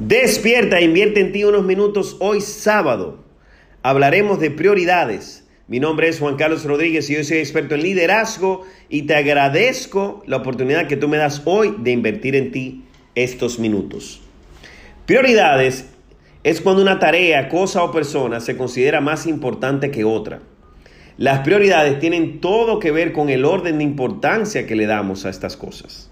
Despierta, e invierte en ti unos minutos hoy sábado. Hablaremos de prioridades. Mi nombre es Juan Carlos Rodríguez y yo soy experto en liderazgo y te agradezco la oportunidad que tú me das hoy de invertir en ti estos minutos. Prioridades es cuando una tarea, cosa o persona se considera más importante que otra. Las prioridades tienen todo que ver con el orden de importancia que le damos a estas cosas.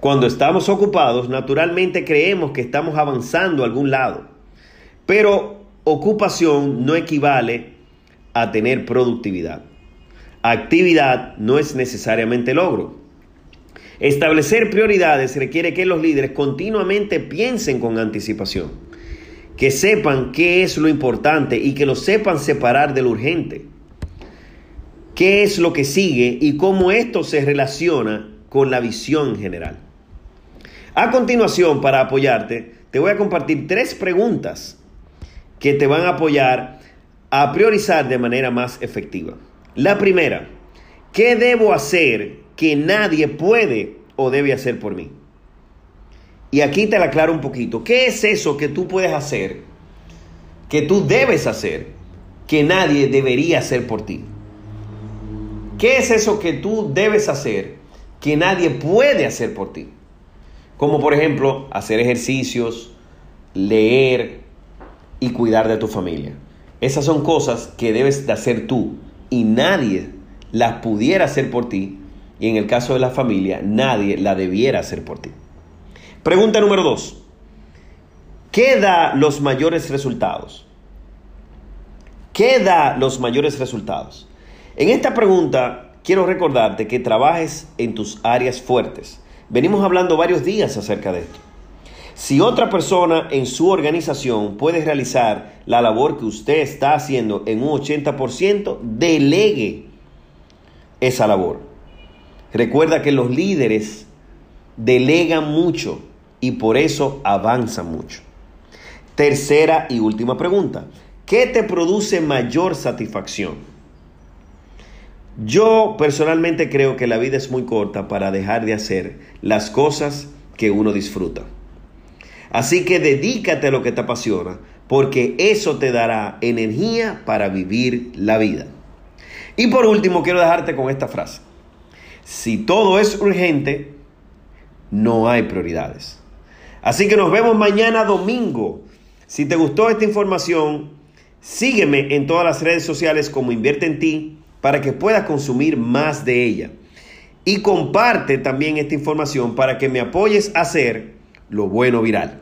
Cuando estamos ocupados, naturalmente creemos que estamos avanzando a algún lado. Pero ocupación no equivale a tener productividad. Actividad no es necesariamente logro. Establecer prioridades requiere que los líderes continuamente piensen con anticipación, que sepan qué es lo importante y que lo sepan separar de lo urgente, qué es lo que sigue y cómo esto se relaciona con la visión general. A continuación, para apoyarte, te voy a compartir tres preguntas que te van a apoyar a priorizar de manera más efectiva. La primera, ¿qué debo hacer que nadie puede o debe hacer por mí? Y aquí te la aclaro un poquito. ¿Qué es eso que tú puedes hacer, que tú debes hacer, que nadie debería hacer por ti? ¿Qué es eso que tú debes hacer, que nadie puede hacer por ti? Como por ejemplo hacer ejercicios, leer y cuidar de tu familia. Esas son cosas que debes de hacer tú y nadie las pudiera hacer por ti y en el caso de la familia nadie la debiera hacer por ti. Pregunta número dos. ¿Qué da los mayores resultados? ¿Qué da los mayores resultados? En esta pregunta quiero recordarte que trabajes en tus áreas fuertes Venimos hablando varios días acerca de esto. Si otra persona en su organización puede realizar la labor que usted está haciendo en un 80%, delegue esa labor. Recuerda que los líderes delegan mucho y por eso avanzan mucho. Tercera y última pregunta. ¿Qué te produce mayor satisfacción? Yo personalmente creo que la vida es muy corta para dejar de hacer las cosas que uno disfruta. Así que dedícate a lo que te apasiona, porque eso te dará energía para vivir la vida. Y por último, quiero dejarte con esta frase. Si todo es urgente, no hay prioridades. Así que nos vemos mañana domingo. Si te gustó esta información, sígueme en todas las redes sociales como Invierte en ti para que puedas consumir más de ella. Y comparte también esta información para que me apoyes a hacer lo bueno viral.